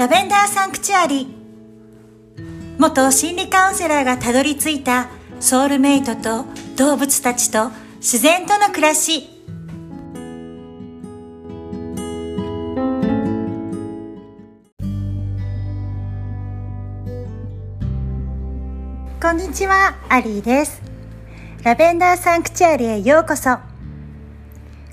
ラベンダーサンクチュアリ元心理カウンセラーがたどり着いたソウルメイトと動物たちと自然との暮らし。こんにちは、アリーです。ラベンダーサンクチュアリへようこそ。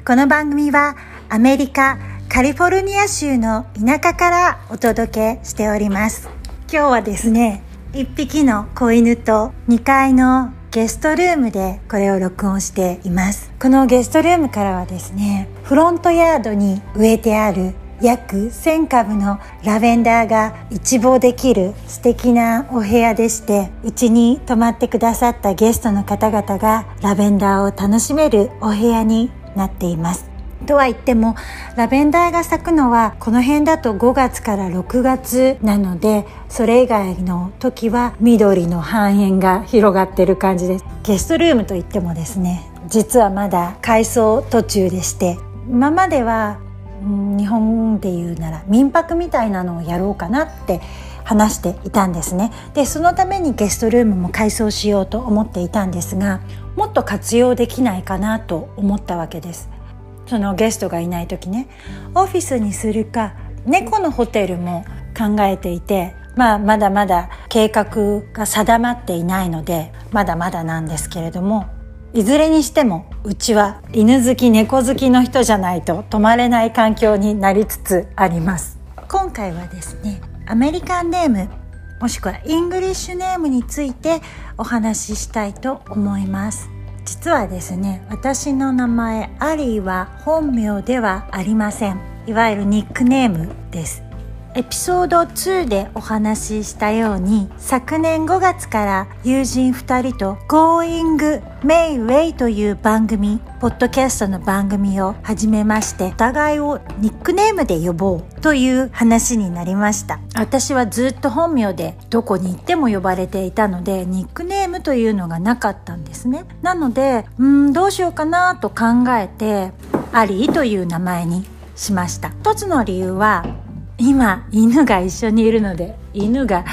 この番組はアメリカカリフォルニア州の田舎からお届けしております。今日はですね1匹の子犬と2階のゲストルームでこれを録音しています。このゲストルームからはですねフロントヤードに植えてある約1000株のラベンダーが一望できる素敵なお部屋でしてうちに泊まってくださったゲストの方々がラベンダーを楽しめるお部屋になっています。とは言ってもラベンダーが咲くのはこの辺だと5月から6月なのでそれ以外の時は緑の繁栄が広がってる感じです。ゲストルームといってもですね実はまだ改装途中でして今までは日本で言うなら民泊みたいなのをやろうかなって話していたんですね。でそのためにゲストルームも改装しようと思っていたんですがもっと活用できないかなと思ったわけです。そのゲストがいない時ねオフィスにするか猫のホテルも考えていてまあまだまだ計画が定まっていないのでまだまだなんですけれどもいずれにしてもうちは犬好き猫好きの人じゃないと泊まれない環境になりつつあります。今回はですねアメリカンネームもしくは English name についてお話ししたいと思います。実はですね私の名前アリーは本名ではありません。いわゆるニックネームです。エピソード2でお話ししたように昨年5月から友人2人と Going My Way という番組ポッドキャストの番組を始めましてお互いをニックネームで呼ぼうという話になりました。私はずっと本名でどこに行っても呼ばれていたのでニックネームというのがなかったんですね。なのでうんどうしようかなと考えてアリーという名前にしました。一つの理由は今犬が一緒にいるので犬が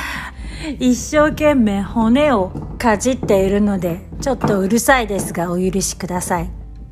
一生懸命骨をかじっているのでちょっとうるさいですがお許しください。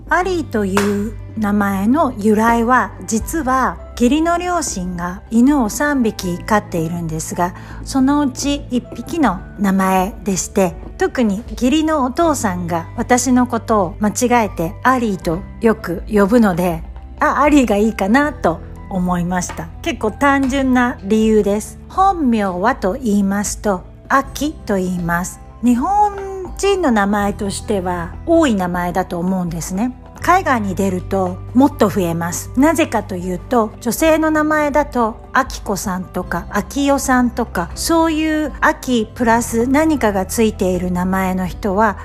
アリーという名前の由来は実は義理の両親が犬を3匹飼っているんですがそのうち1匹の名前でして特に義理のお父さんが私のことを間違えてアリーとよく呼ぶのであアリーがいいかなと思いました。結構単純な理由です。本名はと言いますと秋と言います。日本人の名前としては多い名前だと思うんですね。海外に出るともっと増えます。なぜかというと女性の名前だとあきこさんとかあきよさんとかそういう秋プラス何かがついている名前の人は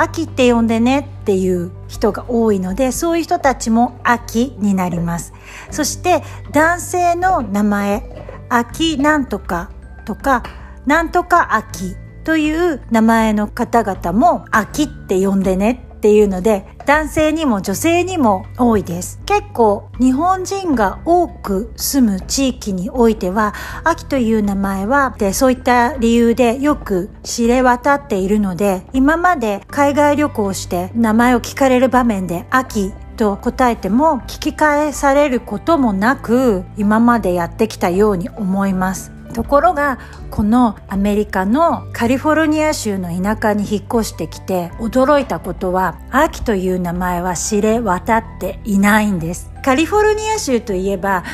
秋って呼んでねっていう人が多いのでそういう人たちも秋になります。そして男性の名前秋なんとかとかなんとか秋という名前の方々も秋って呼んでねっていうので男性にも女性にも多いです。結構日本人が多く住む地域においては秋という名前はでそういった理由でよく知れ渡っているので今まで海外旅行して名前を聞かれる場面で秋と答えても聞き返されることもなく今までやってきたように思います。ところがこのアメリカのカリフォルニア州の田舎に引っ越してきて驚いたことはアーキという名前は知れ渡っていないんです。カリフォルニア州といえば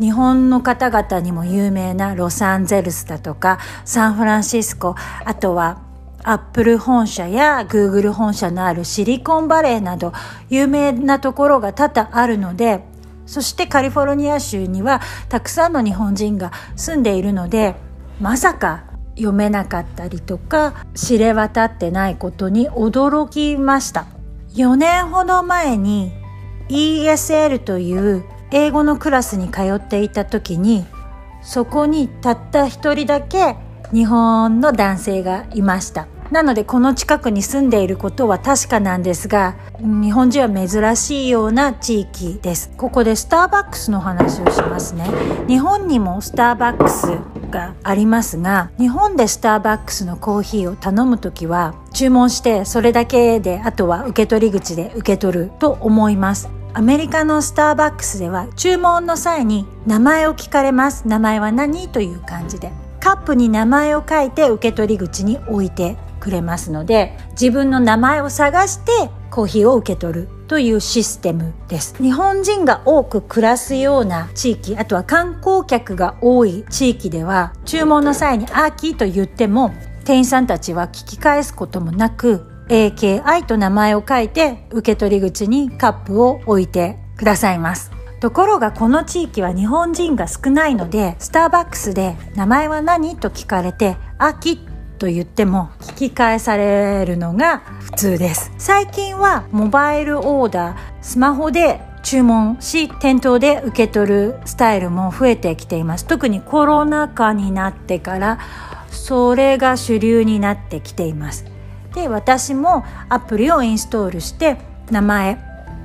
日本の方々にも有名なロサンゼルスだとかサンフランシスコあとはアップル本社やグーグル本社のあるシリコンバレーなど有名なところが多々あるのでそしてカリフォルニア州にはたくさんの日本人が住んでいるのでまさか読めなかったりとか知れ渡ってないことに驚きました。4年ほど前に ESL という英語のクラスに通っていた時にそこにたった一人だけ日本の男性がいました。なのでこの近くに住んでいることは確かなんですが日本人は珍しいような地域です。ここでスターバックスの話をしますね。日本にもスターバックスがありますが日本でスターバックスのコーヒーを頼む時は注文してそれだけであとは受け取り口で受け取ると思います。アメリカのスターバックスでは注文の際に名前を聞かれます。名前は何という感じで。カップに名前を書いて受け取り口に置いてくれますので自分の名前を探してコーヒーを受け取るというシステムです。日本人が多く暮らすような地域あとは観光客が多い地域では注文の際に「アーキー」と言っても店員さんたちは聞き返すこともなく AKI と名前を書いて受け取り口にカップを置いてくださいます。ところがこの地域は日本人が少ないのでスターバックスで名前は何と聞かれて「アキ」と言っても聞き返されるのが普通です。最近はモバイルオーダースマホで注文し店頭で受け取るスタイルも増えてきています。特にコロナ禍になってからそれが主流になってきています。で私もアプリをインストールして名前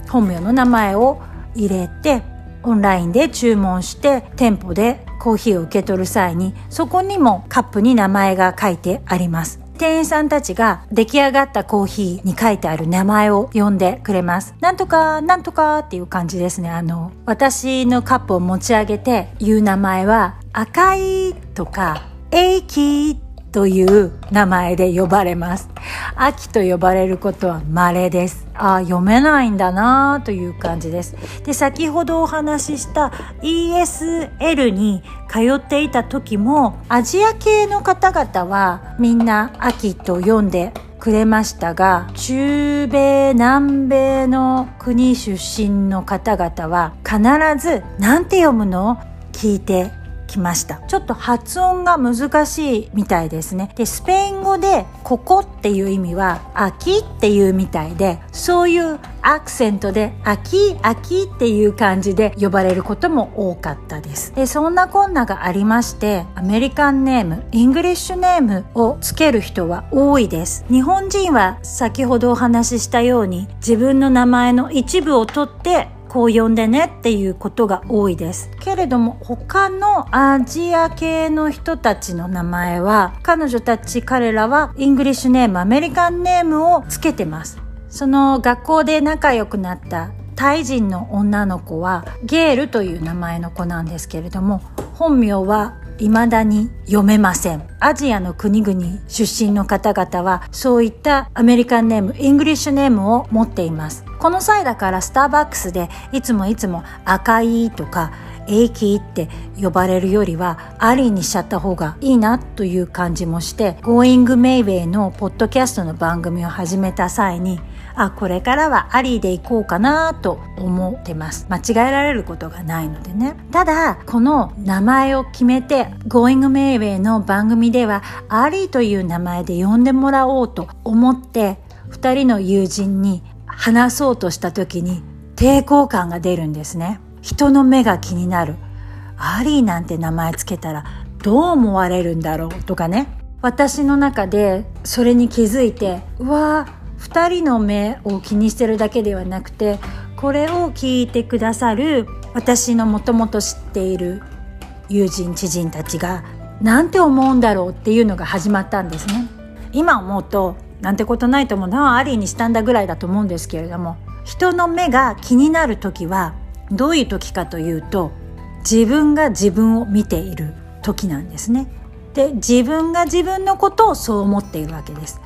本名の名前を入れてオンラインで注文して店舗でコーヒーを受け取る際にそこにもカップに名前が書いてあります店員さんたちが出来上がったコーヒーに書いてある名前を呼んでくれます。なんとか、なんとかっていう感じですね。あの、私のカップを持ち上げて言う名前は、赤いとか、エイキーという名前で呼ばれます。秋と呼ばれることは稀です。あ、読めないんだなという感じです。で、先ほどお話しした ESL に通っていた時も、アジア系の方々はみんな秋と読んでくれましたが中米南米の国出身の方々は必ず「何て読むの?」聞いてきました。ちょっと発音が難しいみたいですね。でスペイン語で「ここ」っていう意味は「秋」っていうみたいでそういうアクセントで「秋秋」っていう感じで呼ばれることも多かったです。でそんなこんながありましてアメリカンネームイングリッシュネームをつける人は多いです。日本人は先ほどお話ししたように自分の名前の一部を取ってこう呼んでねっていうことが多いですけれども他のアジア系の人たちの名前は彼女たち彼らは English name American name をつけてますその学校で仲良くなったタイ人の女の子はゲールという名前の子なんですけれども本名は未だに読めません。アジアの国々出身の方々はそういった American name、English name を持っています。この際だからスターバックスでいつもいつも赤いとかエイキーって呼ばれるよりはアリーにしちゃった方がいいなという感じもして Going Mayway のポッドキャストの番組を始めた際にあこれからはアリーで行こうかなと思ってます。間違えられることがないのでね。ただこの名前を決めて Going Mayway の番組ではアリーという名前で呼んでもらおうと思って2人の友人に話そうとした時に抵抗感が出るんですね。人の目が気になる。アリーなんて名前つけたらどう思われるんだろうとかね。私の中でそれに気づいてうわ2人の目を気にしてるだけではなくてこれを聞いてくださる私のもともと知っている友人知人たちがなんて思うんだろうっていうのが始まったんですね。今思うとなんてことないと思うなアリーにしたんだぐらいだと思うんですけれども人の目が気になる時はどういう時かというと自分が自分を見ている時なんですね。で自分が自分のことをそう思っているわけです。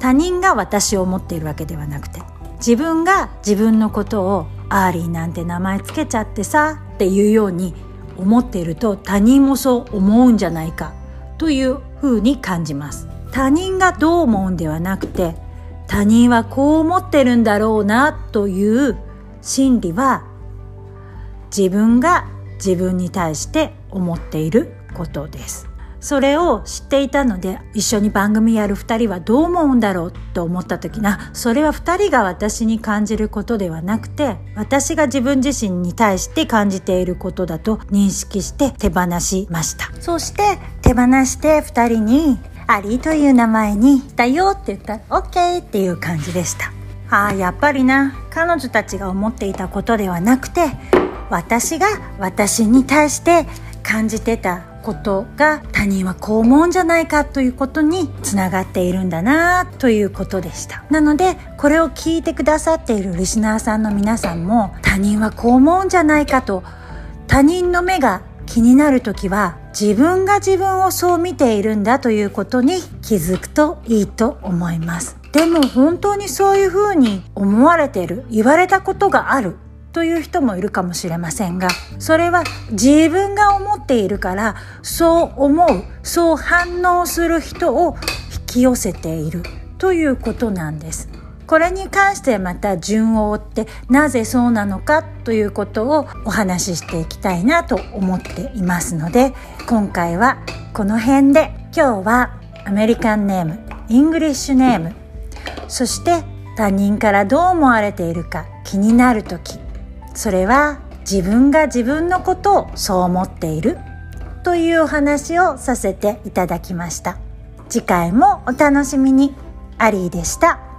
他人が私を思っているわけではなくて自分が自分のことをアリーなんて名前つけちゃってさっていうように思っていると他人もそう思うんじゃないかというふうに感じます。他人がどう思うんではなくて他人はこう思ってるんだろうなという心理は自分が自分に対して思っていることです。それを知っていたので一緒に番組やる2人はどう思うんだろうと思った時なそれは2人が私に感じることではなくて私が自分自身に対して感じていることだと認識して手放しました。そして手放して2人にアリという名前にしたよって言ったら OK っていう感じでした。ああやっぱりな。彼女たちが思っていたことではなくて私が私に対して感じてたことが他人はこう思うんじゃないかということにつながっているんだなということでした。なのでこれを聞いてくださっているリスナーさんの皆さんも他人はこう思うんじゃないかと他人の目が気になる時は自分が自分をそう見ているんだということに気づくといいと思いますでも本当にそういうふうに思われてる。言われたことがあるという人もいるかもしれませんがそれは自分が思っているからそう思うそう反応する人を引き寄せているということなんです。これに関してまた順を追ってなぜそうなのかということをお話ししていきたいなと思っていますので今回はこの辺で今日はアメリカンネームイングリッシュネームそして他人からどう思われているか気になる時それは自分が自分のことをそう思っているというお話をさせていただきました。次回もお楽しみに。アリーでした。